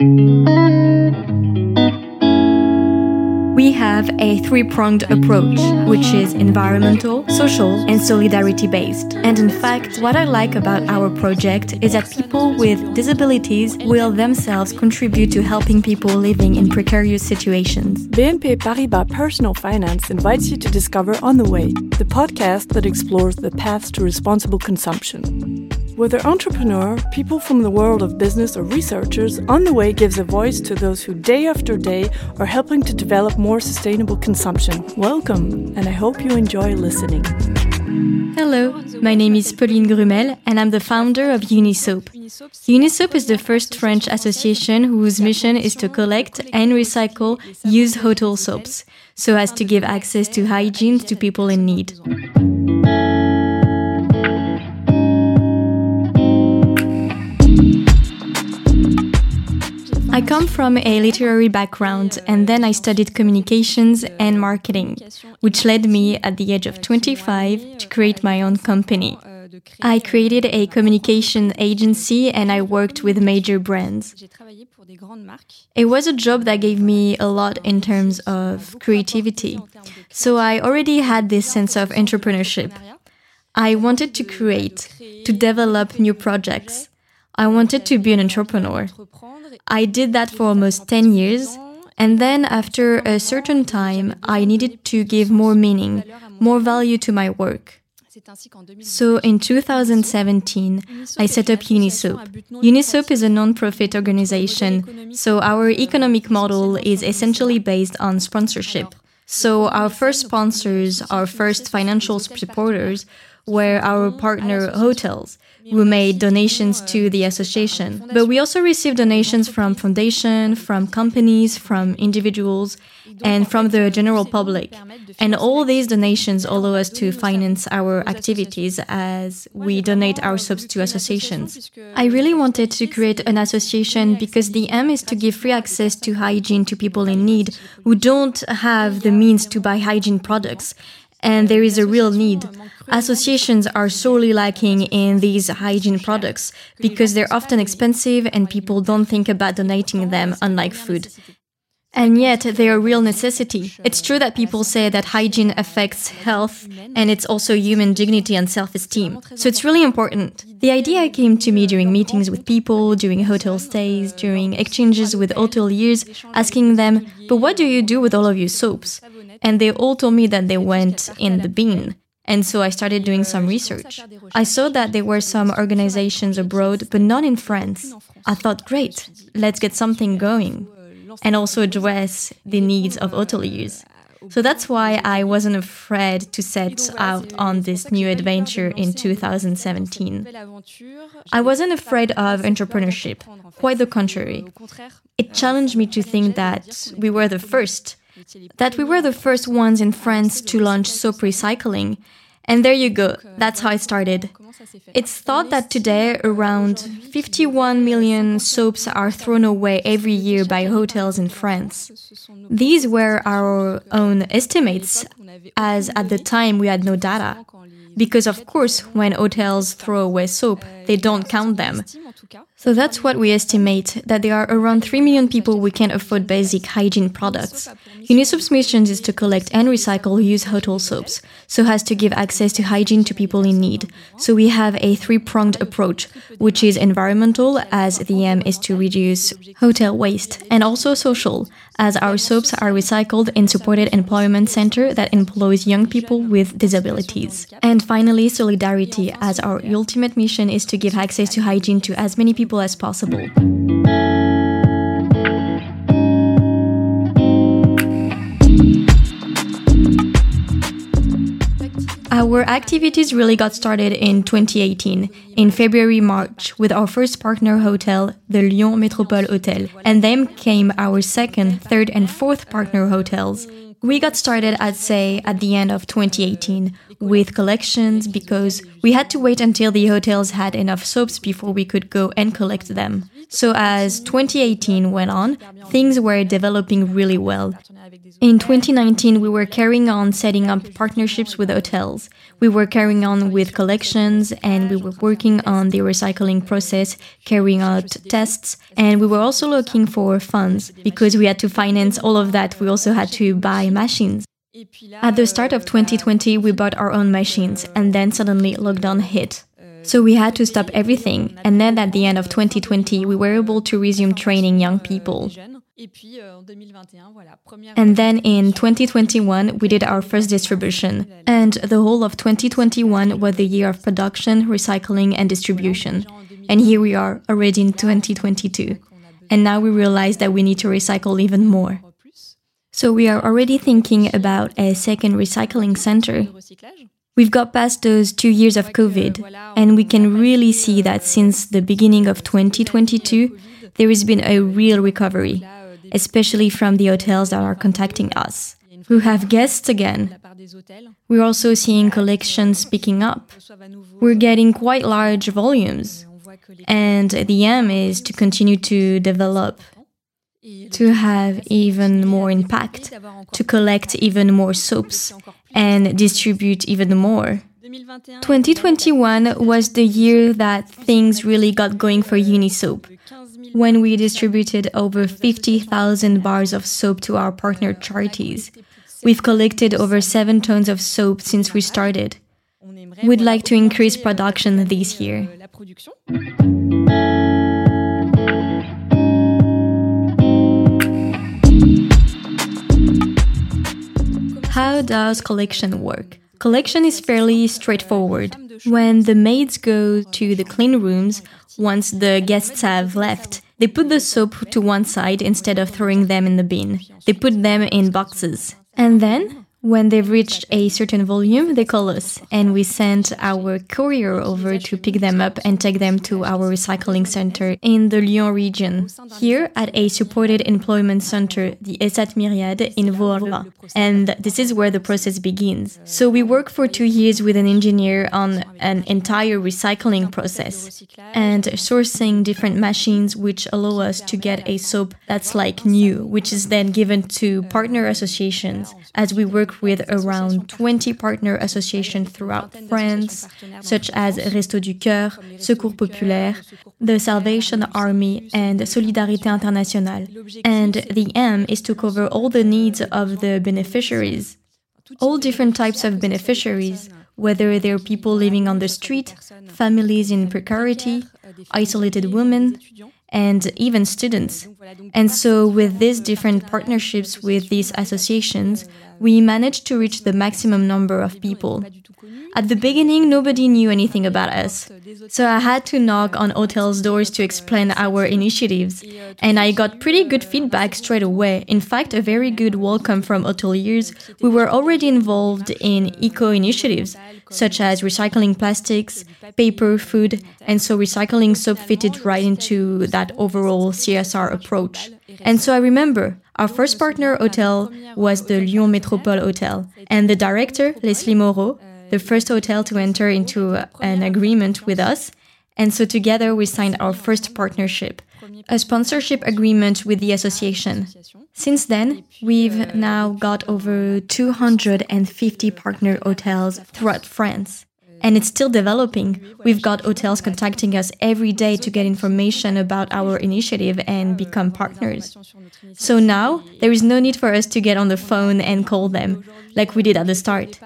We have a three pronged approach, which is environmental, social, and solidarity based. And in fact, what I like about our project is that people with disabilities will themselves contribute to helping people living in precarious situations. BNP Paribas Personal Finance invites you to discover On the Way, the podcast that explores the paths to responsible consumption. Whether entrepreneur, people from the world of business, or researchers, On the Way gives a voice to those who day after day are helping to develop more sustainable consumption. Welcome, and I hope you enjoy listening. Hello, my name is Pauline Grumel, and I'm the founder of Unisoap. Unisoap is the first French association whose mission is to collect and recycle used hotel soaps, so as to give access to hygiene to people in need. I come from a literary background and then I studied communications and marketing, which led me at the age of 25 to create my own company. I created a communication agency and I worked with major brands. It was a job that gave me a lot in terms of creativity. So I already had this sense of entrepreneurship. I wanted to create, to develop new projects. I wanted to be an entrepreneur. I did that for almost 10 years. And then, after a certain time, I needed to give more meaning, more value to my work. So in 2017, I set up Unisoap. Unisoap is a non-profit organization, so our economic model is essentially based on sponsorship. So our first sponsors, our first financial supporters, were our partner hotels who made donations to the association. But we also received donations from foundation, from companies, from individuals, and from the general public. And all these donations allow us to finance our activities as we donate our subs to associations. I really wanted to create an association because the aim is to give free access to hygiene to people in need who don't have the means to buy hygiene products and there is a real need. Associations are sorely lacking in these hygiene products because they're often expensive and people don't think about donating them, unlike food. And yet, they are real necessity. It's true that people say that hygiene affects health and it's also human dignity and self esteem. So it's really important. The idea came to me during meetings with people, during hotel stays, during exchanges with hoteliers, asking them, But what do you do with all of your soaps? And they all told me that they went in the bin. And so I started doing some research. I saw that there were some organizations abroad, but not in France. I thought, great, let's get something going and also address the needs of hoteliers. So that's why I wasn't afraid to set out on this new adventure in 2017. I wasn't afraid of entrepreneurship, quite the contrary. It challenged me to think that we were the first, that we were the first ones in France to launch soap recycling. And there you go, that's how it started. It's thought that today around 51 million soaps are thrown away every year by hotels in France. These were our own estimates, as at the time we had no data. Because, of course, when hotels throw away soap, they don't count them. So that's what we estimate that there are around 3 million people who can't afford basic hygiene products. Unisoap's mission is to collect and recycle used hotel soaps, so as to give access to hygiene to people in need. So we have a three-pronged approach, which is environmental, as the aim is to reduce hotel waste, and also social, as our soaps are recycled in supported employment center that employs young people with disabilities. And finally, solidarity, as our ultimate mission is to give access to hygiene to as many people as possible. Our activities really got started in 2018, in February March, with our first partner hotel, the Lyon Métropole Hotel, and then came our second, third, and fourth partner hotels. We got started, I'd say, at the end of 2018 with collections because we had to wait until the hotels had enough soaps before we could go and collect them. So, as 2018 went on, things were developing really well. In 2019, we were carrying on setting up partnerships with hotels. We were carrying on with collections and we were working on the recycling process, carrying out tests, and we were also looking for funds because we had to finance all of that. We also had to buy machines. At the start of 2020, we bought our own machines and then suddenly lockdown hit. So we had to stop everything. And then at the end of 2020, we were able to resume training young people. And then in 2021, we did our first distribution. And the whole of 2021 was the year of production, recycling, and distribution. And here we are already in 2022. And now we realize that we need to recycle even more. So we are already thinking about a second recycling center. We've got past those two years of COVID, and we can really see that since the beginning of 2022, there has been a real recovery, especially from the hotels that are contacting us, who have guests again. We're also seeing collections picking up. We're getting quite large volumes, and the aim is to continue to develop to have even more impact, to collect even more soaps, and distribute even more. 2021 was the year that things really got going for Unisoap, when we distributed over 50,000 bars of soap to our partner charities. We've collected over 7 tons of soap since we started. We'd like to increase production this year. How does collection work? Collection is fairly straightforward. When the maids go to the clean rooms, once the guests have left, they put the soap to one side instead of throwing them in the bin. They put them in boxes. And then when they've reached a certain volume, they call us, and we send our courier over to pick them up and take them to our recycling center in the Lyon region. Here, at a supported employment center, the ESAT Myriade in Vaux and this is where the process begins. So we work for two years with an engineer on an entire recycling process and sourcing different machines which allow us to get a soap that's like new, which is then given to partner associations as we work work with around 20 partner associations throughout France, such as Restos du Cœur, Secours Populaire, the Salvation Army, and Solidarité Internationale. And the aim is to cover all the needs of the beneficiaries, all different types of beneficiaries, whether they're people living on the street, families in precarity, isolated women, and even students. And so, with these different partnerships with these associations, we managed to reach the maximum number of people. At the beginning, nobody knew anything about us. So I had to knock on hotels' doors to explain our initiatives. And I got pretty good feedback straight away. In fact, a very good welcome from hoteliers We were already involved in eco initiatives, such as recycling plastics, paper, food, and so recycling soap fitted right into that overall CSR approach. And so I remember our first partner hotel was the Lyon Métropole Hotel, and the director, Leslie Moreau, the first hotel to enter into an agreement with us. And so together we signed our first partnership, a sponsorship agreement with the association. Since then, we've now got over 250 partner hotels throughout France and it's still developing. We've got hotels contacting us every day to get information about our initiative and become partners. So now there is no need for us to get on the phone and call them like we did at the start.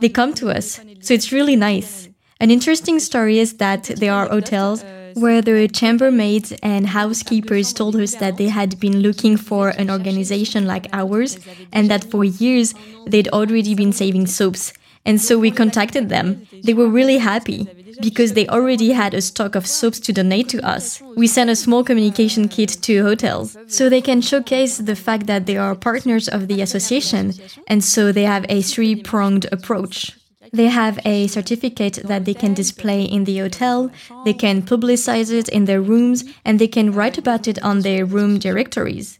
They come to us, so it's really nice. An interesting story is that there are hotels where the chambermaids and housekeepers told us that they had been looking for an organization like ours and that for years they'd already been saving soaps and so we contacted them. They were really happy because they already had a stock of soaps to donate to us. We sent a small communication kit to hotels so they can showcase the fact that they are partners of the association and so they have a three pronged approach. They have a certificate that they can display in the hotel, they can publicize it in their rooms, and they can write about it on their room directories.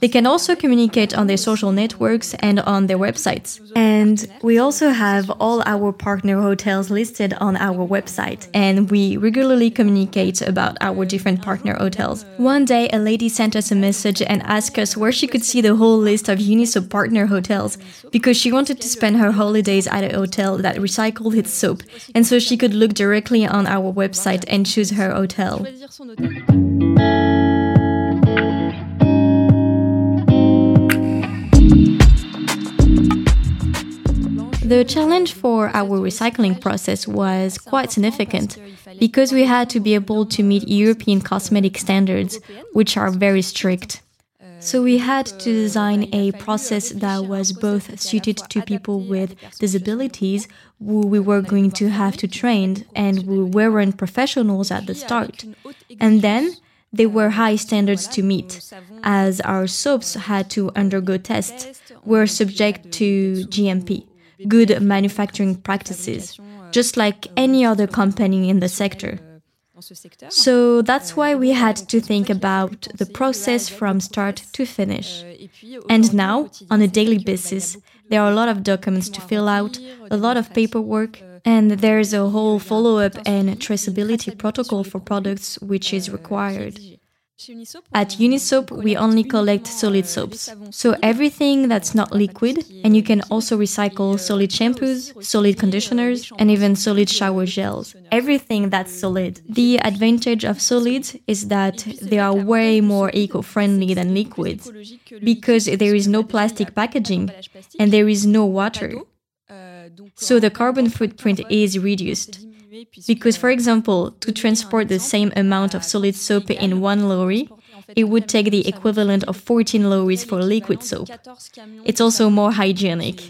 They can also communicate on their social networks and on their websites. And we also have all our partner hotels listed on our website, and we regularly communicate about our different partner hotels. One day, a lady sent us a message and asked us where she could see the whole list of Unisoap partner hotels because she wanted to spend her holidays at a hotel that recycled its soap, and so she could look directly on our website and choose her hotel. The challenge for our recycling process was quite significant because we had to be able to meet European cosmetic standards, which are very strict. So we had to design a process that was both suited to people with disabilities who we were going to have to train and who weren't professionals at the start. And then there were high standards to meet, as our soaps had to undergo tests, were subject to GMP good manufacturing practices, just like any other company in the sector. So that's why we had to think about the process from start to finish. And now, on a daily basis, there are a lot of documents to fill out, a lot of paperwork, and there's a whole follow up and traceability protocol for products which is required. At Unisoap, we only collect solid soaps. So everything that's not liquid, and you can also recycle solid shampoos, solid conditioners, and even solid shower gels. Everything that's solid. The advantage of solids is that they are way more eco friendly than liquids because there is no plastic packaging and there is no water. So the carbon footprint is reduced. Because, for example, to transport the same amount of solid soap in one lorry, it would take the equivalent of 14 lorries for liquid soap. It's also more hygienic.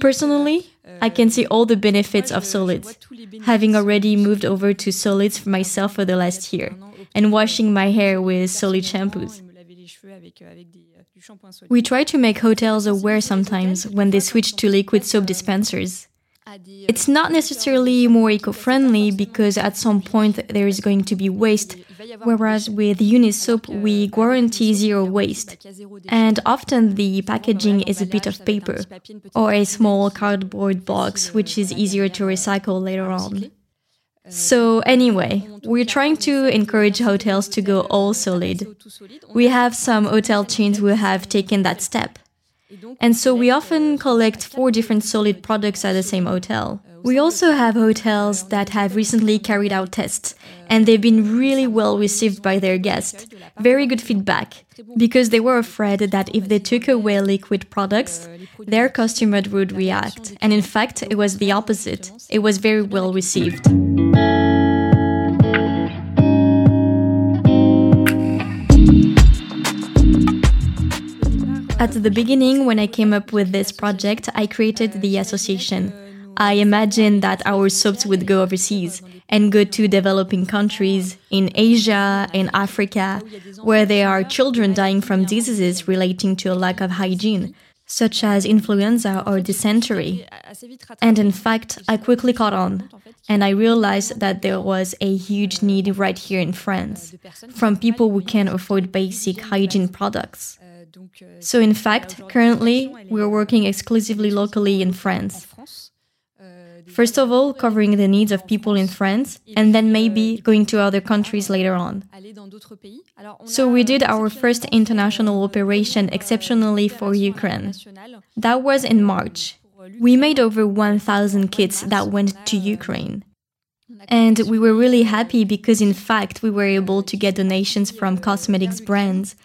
Personally, I can see all the benefits of solids, having already moved over to solids for myself for the last year, and washing my hair with solid shampoos. We try to make hotels aware sometimes when they switch to liquid soap dispensers. It's not necessarily more eco friendly because at some point there is going to be waste, whereas with Unisoap we guarantee zero waste. And often the packaging is a bit of paper or a small cardboard box, which is easier to recycle later on. So, anyway, we're trying to encourage hotels to go all solid. We have some hotel chains who have taken that step. And so we often collect four different solid products at the same hotel. We also have hotels that have recently carried out tests, and they've been really well received by their guests. Very good feedback, because they were afraid that if they took away liquid products, their customers would react. And in fact, it was the opposite. It was very well received. At the beginning, when I came up with this project, I created the association. I imagined that our soaps would go overseas and go to developing countries in Asia, in Africa, where there are children dying from diseases relating to a lack of hygiene, such as influenza or dysentery. And in fact, I quickly caught on, and I realized that there was a huge need right here in France from people who can afford basic hygiene products. So, in fact, currently we're working exclusively locally in France. First of all, covering the needs of people in France, and then maybe going to other countries later on. So, we did our first international operation exceptionally for Ukraine. That was in March. We made over 1,000 kits that went to Ukraine. And we were really happy because, in fact, we were able to get donations from cosmetics brands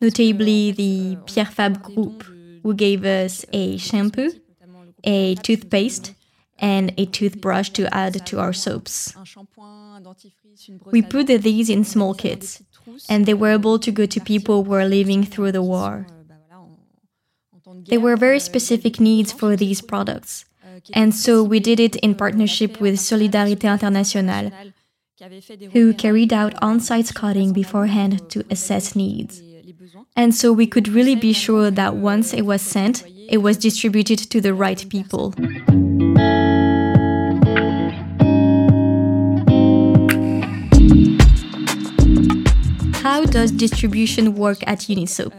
notably the Pierre Fabre Group, who gave us a shampoo, a toothpaste, and a toothbrush to add to our soaps. We put these in small kits, and they were able to go to people who were living through the war. There were very specific needs for these products, and so we did it in partnership with Solidarité Internationale, who carried out on site scouting beforehand to assess needs. And so we could really be sure that once it was sent, it was distributed to the right people. How does distribution work at Unisoap?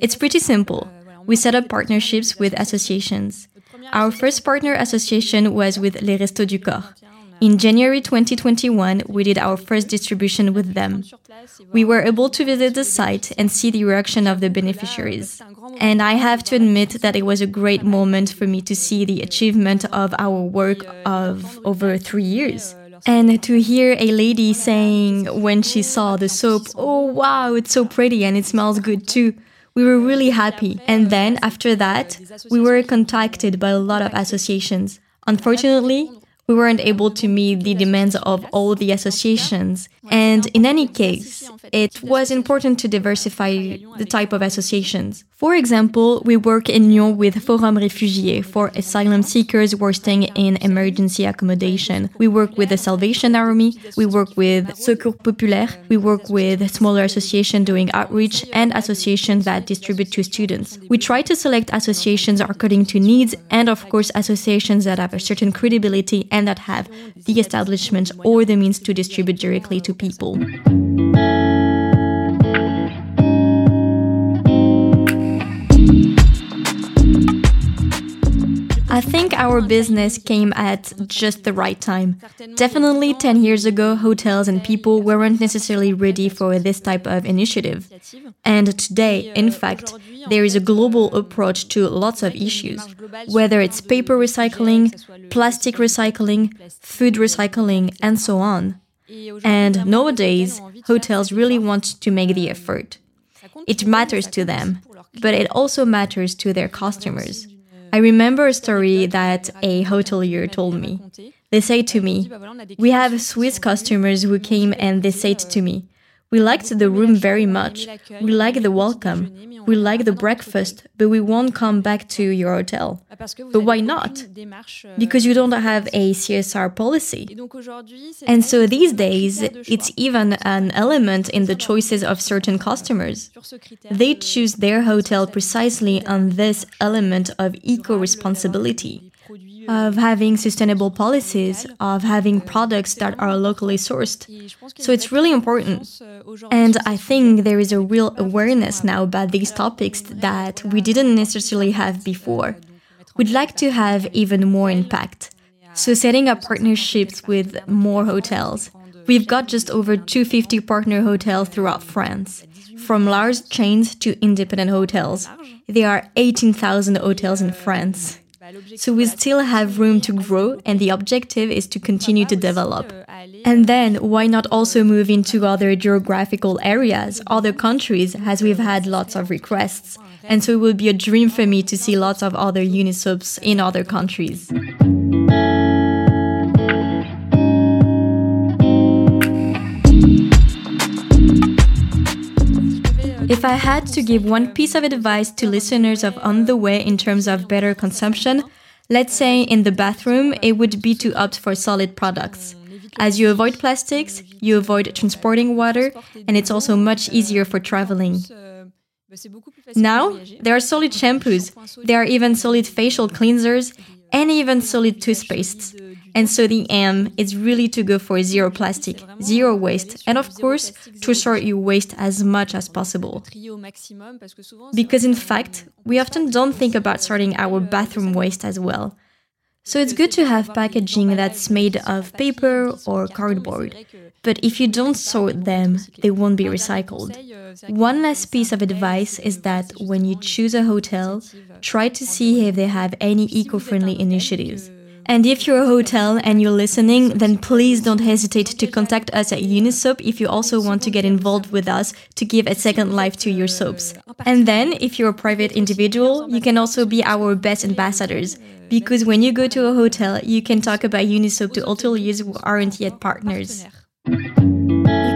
It's pretty simple. We set up partnerships with associations. Our first partner association was with Les Restos du Cœur. In January 2021, we did our first distribution with them. We were able to visit the site and see the reaction of the beneficiaries. And I have to admit that it was a great moment for me to see the achievement of our work of over three years. And to hear a lady saying when she saw the soap, oh wow, it's so pretty and it smells good too. We were really happy. And then after that, we were contacted by a lot of associations. Unfortunately, we weren't able to meet the demands of all the associations. And in any case, it was important to diversify the type of associations. For example, we work in Lyon with Forum Réfugiés for asylum seekers who are staying in emergency accommodation. We work with the Salvation Army, we work with Secours Populaire, we work with smaller associations doing outreach and associations that distribute to students. We try to select associations according to needs and of course associations that have a certain credibility and that have the establishment or the means to distribute directly to people. I think our business came at just the right time. Definitely 10 years ago, hotels and people weren't necessarily ready for this type of initiative. And today, in fact, there is a global approach to lots of issues, whether it's paper recycling, plastic recycling, food recycling, and so on. And nowadays, hotels really want to make the effort. It matters to them, but it also matters to their customers. I remember a story that a hotelier told me. They say to me, We have Swiss customers who came and they said to me, We liked the room very much. We like the welcome. We like the breakfast, but we won't come back to your hotel. But why not? Because you don't have a CSR policy. And so these days, it's even an element in the choices of certain customers. They choose their hotel precisely on this element of eco responsibility of having sustainable policies, of having products that are locally sourced. So it's really important. And I think there is a real awareness now about these topics that we didn't necessarily have before. We'd like to have even more impact. So setting up partnerships with more hotels. We've got just over 250 partner hotels throughout France, from large chains to independent hotels. There are 18,000 hotels in France. So we still have room to grow, and the objective is to continue to develop. And then why not also move into other geographical areas, other countries, as we've had lots of requests. And so it would be a dream for me to see lots of other Unisoaps in other countries. If I had to give one piece of advice to listeners of On the Way in terms of better consumption, let's say in the bathroom, it would be to opt for solid products. As you avoid plastics, you avoid transporting water, and it's also much easier for traveling. Now, there are solid shampoos, there are even solid facial cleansers, and even solid toothpastes. And so the aim is really to go for zero plastic, zero waste, and of course, to sort your waste as much as possible. Because in fact, we often don't think about sorting our bathroom waste as well. So it's good to have packaging that's made of paper or cardboard. But if you don't sort them, they won't be recycled. One last piece of advice is that when you choose a hotel, try to see if they have any eco friendly initiatives. And if you're a hotel and you're listening, then please don't hesitate to contact us at Unisoap if you also want to get involved with us to give a second life to your soaps. And then, if you're a private individual, you can also be our best ambassadors. Because when you go to a hotel, you can talk about Unisoap to hoteliers who aren't yet partners.